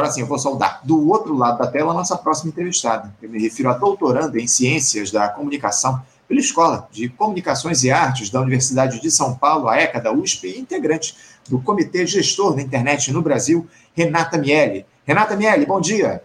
Agora sim, eu vou saudar do outro lado da tela a nossa próxima entrevistada. Eu me refiro a doutoranda em Ciências da Comunicação pela Escola de Comunicações e Artes da Universidade de São Paulo, a ECA da USP, e integrante do Comitê Gestor da Internet no Brasil, Renata Miele. Renata Miele, bom dia.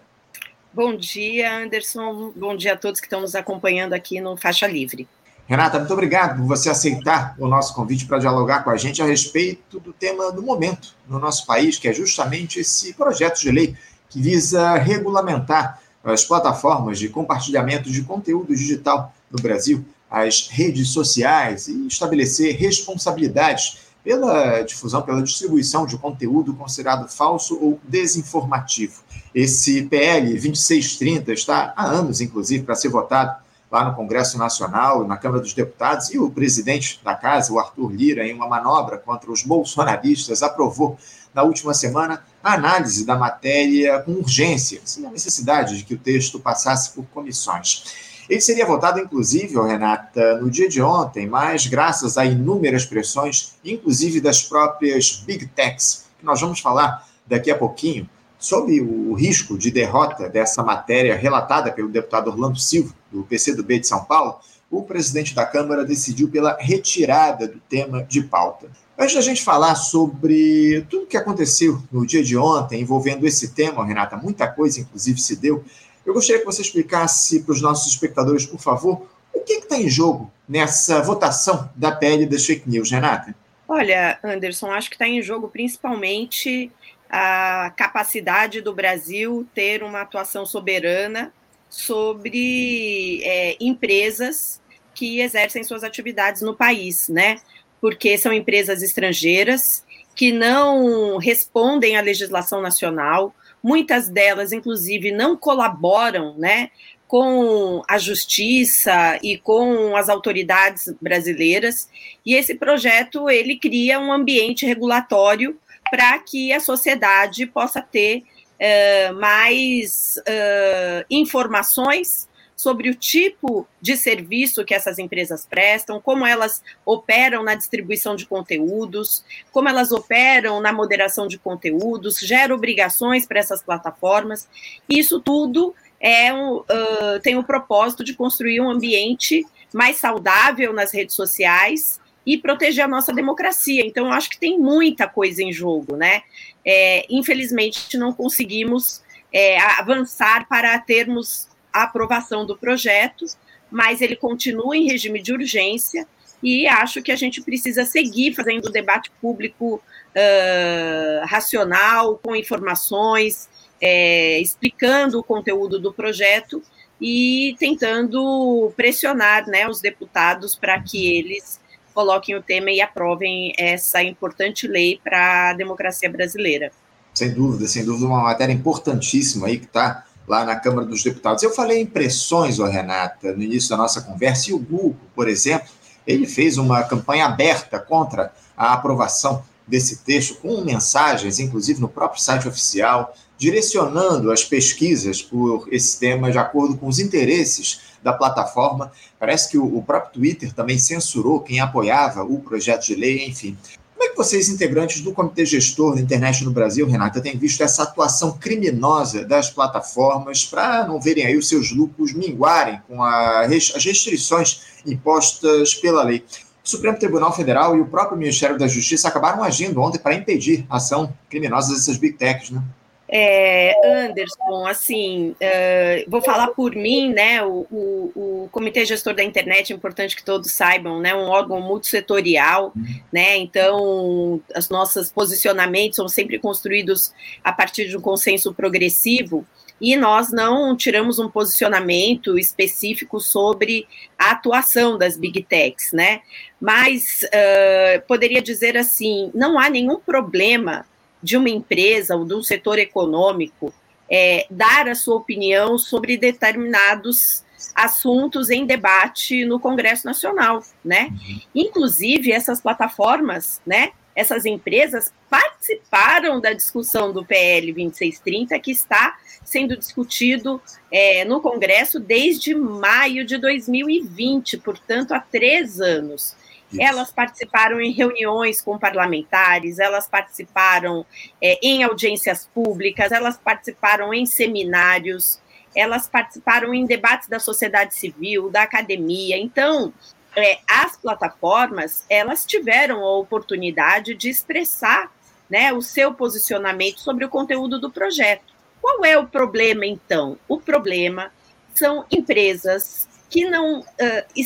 Bom dia, Anderson. Bom dia a todos que estão nos acompanhando aqui no Faixa Livre. Renata, muito obrigado por você aceitar o nosso convite para dialogar com a gente a respeito do tema do momento no nosso país, que é justamente esse projeto de lei que visa regulamentar as plataformas de compartilhamento de conteúdo digital no Brasil, as redes sociais e estabelecer responsabilidades pela difusão, pela distribuição de conteúdo considerado falso ou desinformativo. Esse PL 2630 está há anos, inclusive, para ser votado lá no Congresso Nacional na Câmara dos Deputados, e o presidente da casa, o Arthur Lira, em uma manobra contra os bolsonaristas, aprovou na última semana a análise da matéria com urgência, sem a necessidade de que o texto passasse por comissões. Ele seria votado, inclusive, Renata, no dia de ontem, mas graças a inúmeras pressões, inclusive das próprias Big Techs, que nós vamos falar daqui a pouquinho, Sob o risco de derrota dessa matéria relatada pelo deputado Orlando Silva, do PCdoB de São Paulo, o presidente da Câmara decidiu pela retirada do tema de pauta. Antes da gente falar sobre tudo o que aconteceu no dia de ontem envolvendo esse tema, Renata, muita coisa inclusive se deu, eu gostaria que você explicasse para os nossos espectadores, por favor, o que está em jogo nessa votação da PL das fake news, Renata? Olha, Anderson, acho que está em jogo principalmente a capacidade do Brasil ter uma atuação soberana sobre é, empresas que exercem suas atividades no país, né? Porque são empresas estrangeiras que não respondem à legislação nacional, muitas delas, inclusive, não colaboram, né? com a justiça e com as autoridades brasileiras e esse projeto ele cria um ambiente regulatório para que a sociedade possa ter uh, mais uh, informações sobre o tipo de serviço que essas empresas prestam, como elas operam na distribuição de conteúdos, como elas operam na moderação de conteúdos, gera obrigações para essas plataformas. Isso tudo é um, uh, tem o propósito de construir um ambiente mais saudável nas redes sociais e proteger a nossa democracia. Então, eu acho que tem muita coisa em jogo, né? É, infelizmente, não conseguimos é, avançar para termos a aprovação do projeto, mas ele continua em regime de urgência e acho que a gente precisa seguir fazendo debate público uh, racional, com informações, é, explicando o conteúdo do projeto e tentando pressionar né, os deputados para que eles coloquem o tema e aprovem essa importante lei para a democracia brasileira. Sem dúvida, sem dúvida, uma matéria importantíssima aí que está lá na Câmara dos Deputados. Eu falei em pressões, oh, Renata, no início da nossa conversa, e o Google, por exemplo, ele fez uma campanha aberta contra a aprovação desse texto, com mensagens, inclusive no próprio site oficial, direcionando as pesquisas por esse tema de acordo com os interesses da plataforma. Parece que o, próprio Twitter também censurou quem apoiava o projeto de lei, enfim. Como é que vocês, integrantes do Comitê Gestor da Internet no Brasil, Renata, têm visto essa atuação criminosa das plataformas para não verem aí os seus lucros minguarem com a, as restrições impostas pela lei? O Supremo Tribunal Federal e o próprio Ministério da Justiça acabaram agindo ontem para impedir a ação criminosa dessas big techs, né? É, Anderson, assim, uh, vou falar por mim, né? O, o, o, Comitê Gestor da Internet, é importante que todos saibam, né? Um órgão multissetorial, né? Então, os nossos posicionamentos são sempre construídos a partir de um consenso progressivo e nós não tiramos um posicionamento específico sobre a atuação das big techs, né? Mas uh, poderia dizer assim, não há nenhum problema de uma empresa ou de um setor econômico é, dar a sua opinião sobre determinados assuntos em debate no Congresso Nacional, né? Uhum. Inclusive essas plataformas, né? Essas empresas participaram da discussão do PL 2630 que está sendo discutido é, no Congresso desde maio de 2020, portanto há três anos. Isso. Elas participaram em reuniões com parlamentares, elas participaram é, em audiências públicas, elas participaram em seminários, elas participaram em debates da sociedade civil, da academia. Então, é, as plataformas elas tiveram a oportunidade de expressar né, o seu posicionamento sobre o conteúdo do projeto. Qual é o problema, então? O problema são empresas que não uh,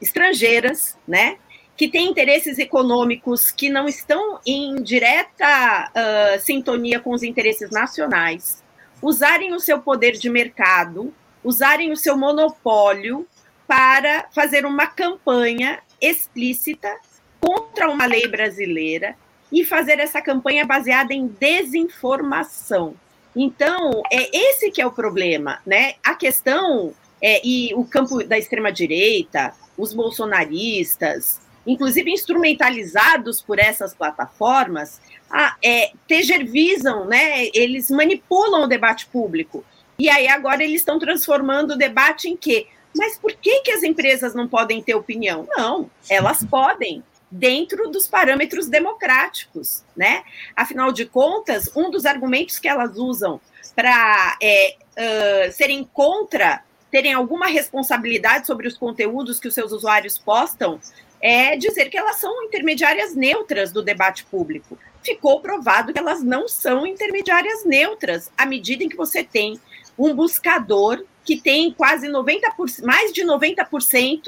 estrangeiras, né, que têm interesses econômicos que não estão em direta uh, sintonia com os interesses nacionais, usarem o seu poder de mercado, usarem o seu monopólio para fazer uma campanha explícita contra uma lei brasileira e fazer essa campanha baseada em desinformação. Então, é esse que é o problema, né? A questão é, e o campo da extrema direita, os bolsonaristas, inclusive instrumentalizados por essas plataformas, a, é, tejervisam, né? Eles manipulam o debate público. E aí agora eles estão transformando o debate em quê? Mas por que, que as empresas não podem ter opinião? Não, elas podem, dentro dos parâmetros democráticos, né? Afinal de contas, um dos argumentos que elas usam para é, uh, serem contra terem alguma responsabilidade sobre os conteúdos que os seus usuários postam é dizer que elas são intermediárias neutras do debate público. Ficou provado que elas não são intermediárias neutras à medida em que você tem um buscador que tem quase 90%, mais de 90%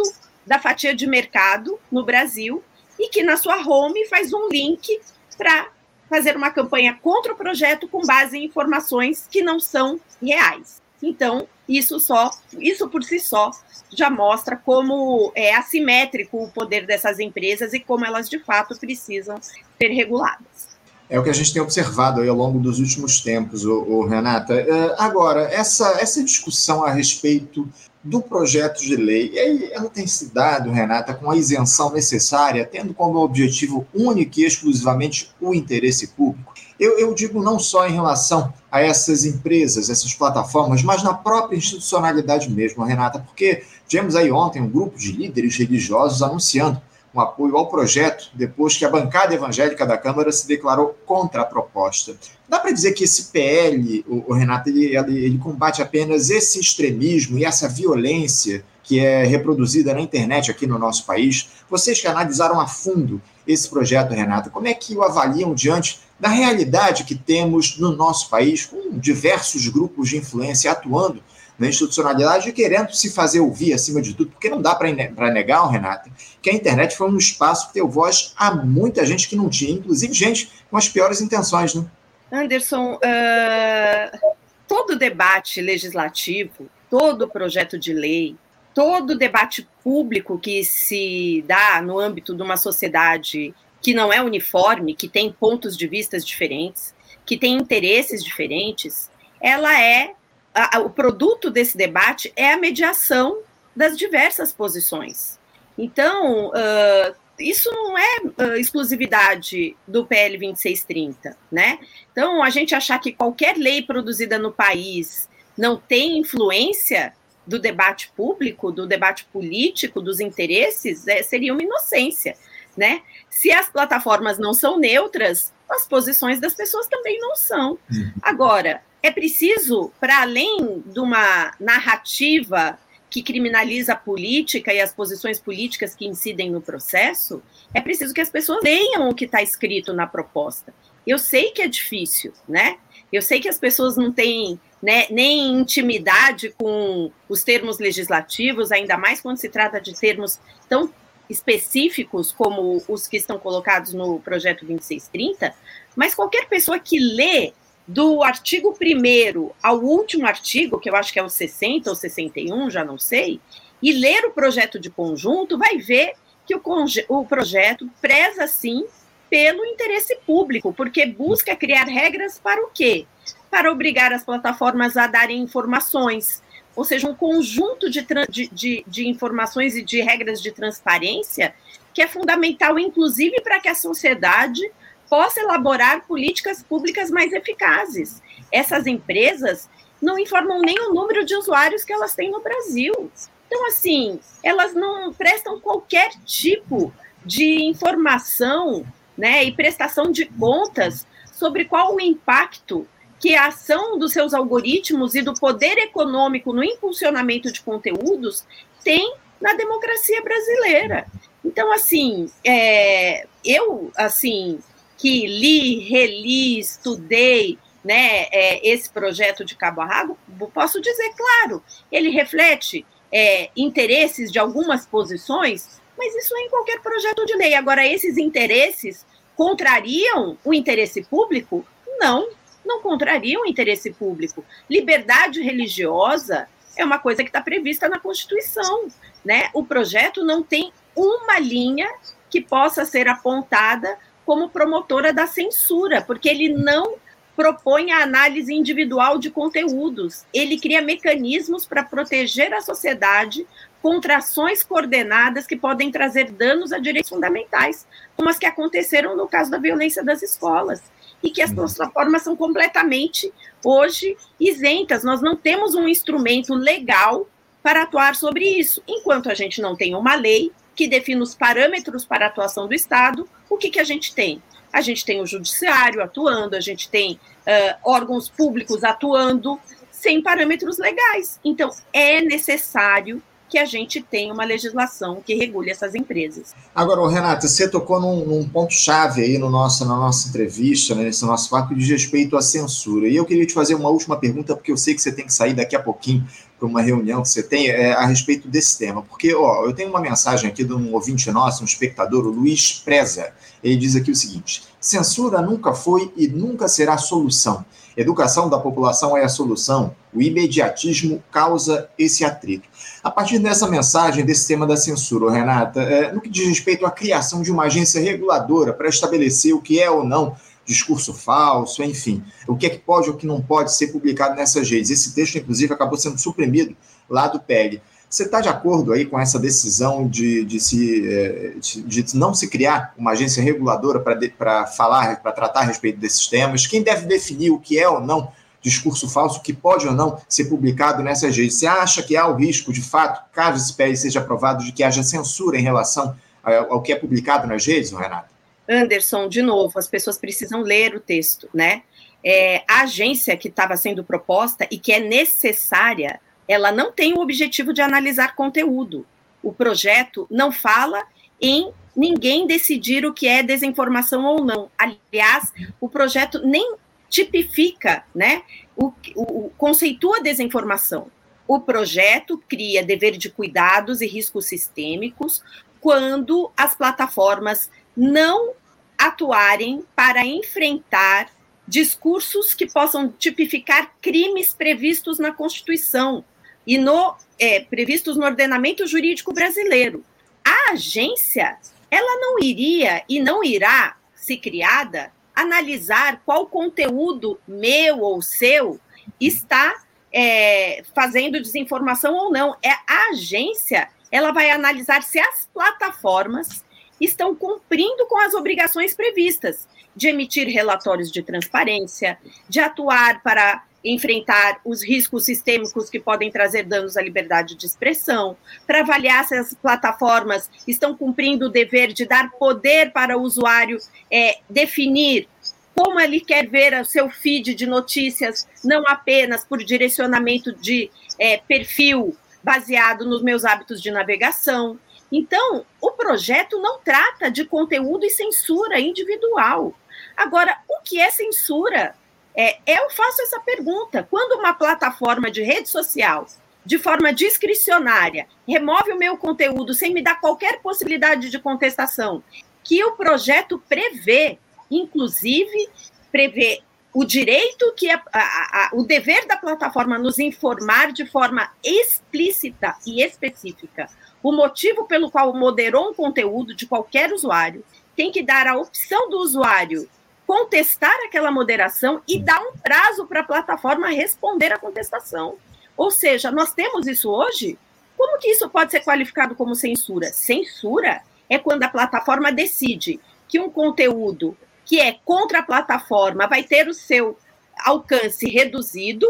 da fatia de mercado no Brasil e que na sua home faz um link para fazer uma campanha contra o projeto com base em informações que não são reais. Então, isso só, isso por si só já mostra como é assimétrico o poder dessas empresas e como elas de fato precisam ser reguladas. É o que a gente tem observado ao longo dos últimos tempos, o, o Renata. Uh, agora, essa, essa discussão a respeito do projeto de lei, ela tem se dado, Renata, com a isenção necessária, tendo como objetivo único e exclusivamente o interesse público. Eu, eu, digo não só em relação a essas empresas, essas plataformas, mas na própria institucionalidade mesmo, Renata, porque tivemos aí ontem um grupo de líderes religiosos anunciando um apoio ao projeto depois que a bancada evangélica da Câmara se declarou contra a proposta. Dá para dizer que esse PL, o, o ele, ele, ele combate apenas esse extremismo e essa violência que é reproduzida na internet aqui no nosso país. Vocês que analisaram a fundo esse projeto, Renata, como é que o avaliam diante da realidade que temos no nosso país, com diversos grupos de influência atuando na institucionalidade e querendo se fazer ouvir acima de tudo, porque não dá para negar, Renata, que a internet foi um espaço que deu voz a muita gente que não tinha, inclusive gente com as piores intenções, né? Anderson, uh, todo debate legislativo, todo projeto de lei, todo debate público que se dá no âmbito de uma sociedade que não é uniforme, que tem pontos de vistas diferentes, que tem interesses diferentes, ela é a, a, o produto desse debate é a mediação das diversas posições. Então, uh, isso não é uh, exclusividade do PL 2630, né? Então, a gente achar que qualquer lei produzida no país não tem influência do debate público, do debate político, dos interesses, é, seria uma inocência, né? Se as plataformas não são neutras, as posições das pessoas também não são. Uhum. Agora, é preciso, para além de uma narrativa que criminaliza a política e as posições políticas que incidem no processo, é preciso que as pessoas leiam o que está escrito na proposta. Eu sei que é difícil, né? Eu sei que as pessoas não têm né, nem intimidade com os termos legislativos, ainda mais quando se trata de termos tão específicos como os que estão colocados no projeto 2630, mas qualquer pessoa que lê do artigo 1 ao último artigo, que eu acho que é o 60 ou 61, já não sei, e ler o projeto de conjunto, vai ver que o, o projeto preza, sim, pelo interesse público, porque busca criar regras para o quê? Para obrigar as plataformas a darem informações, ou seja, um conjunto de, de, de, informações e de regras de transparência que é fundamental, inclusive, para que a sociedade possa elaborar políticas públicas mais eficazes. Essas empresas não informam nem o número de usuários que elas têm no Brasil. Então, assim, elas não prestam qualquer tipo de informação né, e prestação de contas sobre qual o impacto que a ação dos seus algoritmos e do poder econômico no impulsionamento de conteúdos tem na democracia brasileira. Então, assim, é, eu, assim, que li, reli, estudei, né, é, esse projeto de Cabo a Rabo, posso dizer, claro, ele reflete é, interesses de algumas posições, mas isso é em qualquer projeto de lei. Agora, esses interesses contrariam o interesse público? Não, não contrariam o interesse público. Liberdade religiosa é uma coisa que está prevista na Constituição. Né? O projeto não tem uma linha que possa ser apontada como promotora da censura, porque ele não propõe a análise individual de conteúdos. Ele cria mecanismos para proteger a sociedade contra ações coordenadas que podem trazer danos a direitos fundamentais, como as que aconteceram no caso da violência das escolas e que as plataformas são completamente hoje isentas. Nós não temos um instrumento legal para atuar sobre isso. Enquanto a gente não tem uma lei que defina os parâmetros para a atuação do Estado, o que, que a gente tem? A gente tem o judiciário atuando, a gente tem uh, órgãos públicos atuando sem parâmetros legais. Então, é necessário que a gente tenha uma legislação que regule essas empresas. Agora, Renata, você tocou num, num ponto-chave aí no nosso, na nossa entrevista, né, nesse nosso fato, diz respeito à censura. E eu queria te fazer uma última pergunta, porque eu sei que você tem que sair daqui a pouquinho para uma reunião que você tem é, a respeito desse tema. Porque, ó, eu tenho uma mensagem aqui de um ouvinte nosso, um espectador, o Luiz Preza. Ele diz aqui o seguinte: censura nunca foi e nunca será solução. Educação da população é a solução. O imediatismo causa esse atrito. A partir dessa mensagem, desse tema da censura, Renata, é, no que diz respeito à criação de uma agência reguladora para estabelecer o que é ou não discurso falso, enfim, o que é que pode ou que não pode ser publicado nessas redes. Esse texto, inclusive, acabou sendo suprimido lá do PEG. Você está de acordo aí com essa decisão de, de, se, é, de, não se criar uma agência reguladora para falar, para tratar a respeito desses temas? Quem deve definir o que é ou não discurso falso que pode ou não ser publicado nessas redes. Você acha que há o risco, de fato, caso esse PL seja aprovado, de que haja censura em relação ao que é publicado nas redes, Renato? Anderson, de novo, as pessoas precisam ler o texto, né? É, a agência que estava sendo proposta e que é necessária, ela não tem o objetivo de analisar conteúdo. O projeto não fala em ninguém decidir o que é desinformação ou não. Aliás, o projeto nem tipifica, né, o, o, o conceitua desinformação. O projeto cria dever de cuidados e riscos sistêmicos quando as plataformas não atuarem para enfrentar discursos que possam tipificar crimes previstos na Constituição e no é, previstos no ordenamento jurídico brasileiro. A agência, ela não iria e não irá ser criada analisar qual conteúdo meu ou seu está é, fazendo desinformação ou não. É a agência, ela vai analisar se as plataformas estão cumprindo com as obrigações previstas de emitir relatórios de transparência, de atuar para enfrentar os riscos sistêmicos que podem trazer danos à liberdade de expressão, para avaliar se as plataformas estão cumprindo o dever de dar poder para o usuário é, definir como ele quer ver o seu feed de notícias, não apenas por direcionamento de é, perfil baseado nos meus hábitos de navegação. Então, o projeto não trata de conteúdo e censura individual. Agora, o que é censura? É, eu faço essa pergunta. Quando uma plataforma de rede social, de forma discricionária, remove o meu conteúdo sem me dar qualquer possibilidade de contestação, que o projeto prevê, inclusive, prevê o direito que a, a, a, o dever da plataforma nos informar de forma explícita e específica o motivo pelo qual moderou um conteúdo de qualquer usuário, tem que dar a opção do usuário contestar aquela moderação e dar um prazo para a plataforma responder à contestação. Ou seja, nós temos isso hoje. Como que isso pode ser qualificado como censura? Censura é quando a plataforma decide que um conteúdo que é contra a plataforma vai ter o seu alcance reduzido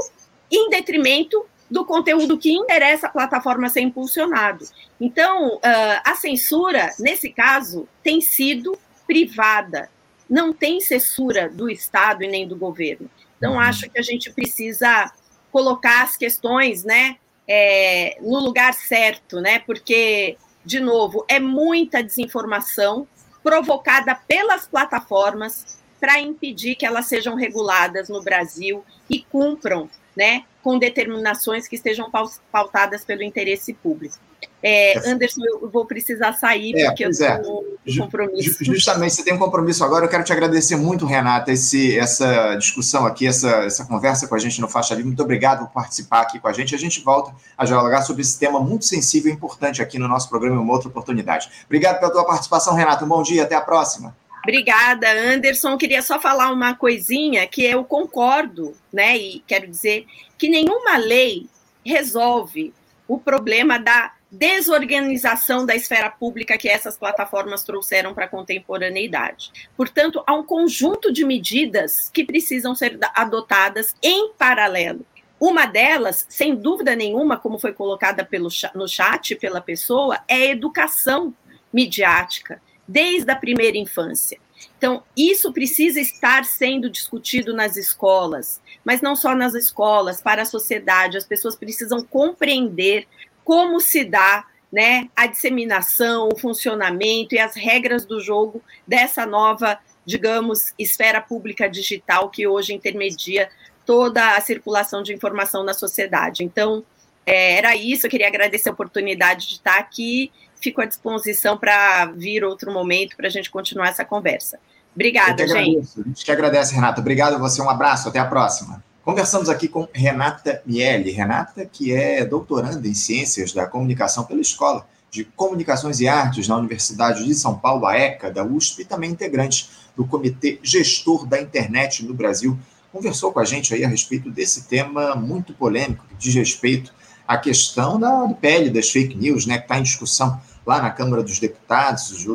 em detrimento do conteúdo que interessa a plataforma ser impulsionado. Então, uh, a censura, nesse caso, tem sido privada, não tem censura do Estado e nem do governo. Então, uhum. acho que a gente precisa colocar as questões né, é, no lugar certo, né? Porque, de novo, é muita desinformação provocada pelas plataformas para impedir que elas sejam reguladas no Brasil e cumpram né, com determinações que estejam pautadas pelo interesse público. É, Anderson, eu vou precisar sair, é, porque eu tenho é. um compromisso. Justamente, você tem um compromisso agora. Eu quero te agradecer muito, Renata, esse, essa discussão aqui, essa, essa conversa com a gente no Faixa Livre. Muito obrigado por participar aqui com a gente. A gente volta a dialogar sobre esse tema muito sensível e importante aqui no nosso programa em uma outra oportunidade. Obrigado pela tua participação, Renata. Um bom dia, até a próxima. Obrigada, Anderson. Queria só falar uma coisinha que eu concordo, né? E quero dizer que nenhuma lei resolve o problema da desorganização da esfera pública que essas plataformas trouxeram para a contemporaneidade. Portanto, há um conjunto de medidas que precisam ser adotadas em paralelo. Uma delas, sem dúvida nenhuma, como foi colocada pelo, no chat pela pessoa, é a educação midiática desde a primeira infância. Então, isso precisa estar sendo discutido nas escolas, mas não só nas escolas, para a sociedade. As pessoas precisam compreender como se dá né, a disseminação, o funcionamento e as regras do jogo dessa nova, digamos, esfera pública digital que hoje intermedia toda a circulação de informação na sociedade. Então, é, era isso. Eu queria agradecer a oportunidade de estar aqui fico à disposição para vir outro momento para a gente continuar essa conversa. Obrigada, gente. A gente que agradece, Renata. Obrigado a você, um abraço, até a próxima. Conversamos aqui com Renata Miele. Renata, que é doutoranda em Ciências da Comunicação pela Escola de Comunicações e Artes na Universidade de São Paulo, a ECA, da USP, e também integrante do Comitê Gestor da Internet no Brasil. Conversou com a gente aí a respeito desse tema muito polêmico, que diz respeito à questão da, PL das fake news, né, que está em discussão lá na Câmara dos Deputados,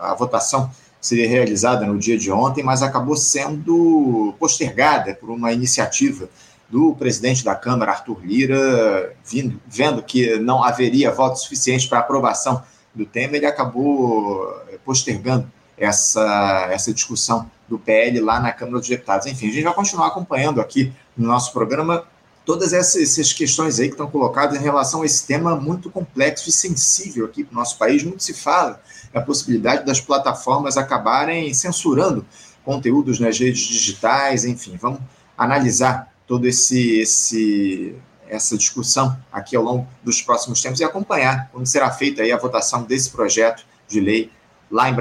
a votação seria realizada no dia de ontem, mas acabou sendo postergada por uma iniciativa do presidente da Câmara, Arthur Lira, vindo, vendo que não haveria voto suficiente para aprovação do tema, ele acabou postergando essa, essa discussão do PL lá na Câmara dos Deputados. Enfim, a gente vai continuar acompanhando aqui no nosso programa todas essas, questões aí que estão colocadas em relação a esse tema muito complexo e sensível aqui para o nosso país. Muito se fala a possibilidade das plataformas acabarem censurando conteúdos nas redes digitais, enfim, vamos analisar todo esse, esse essa discussão aqui ao longo dos próximos tempos e acompanhar quando será feita aí a votação desse projeto de lei lá em Brasília.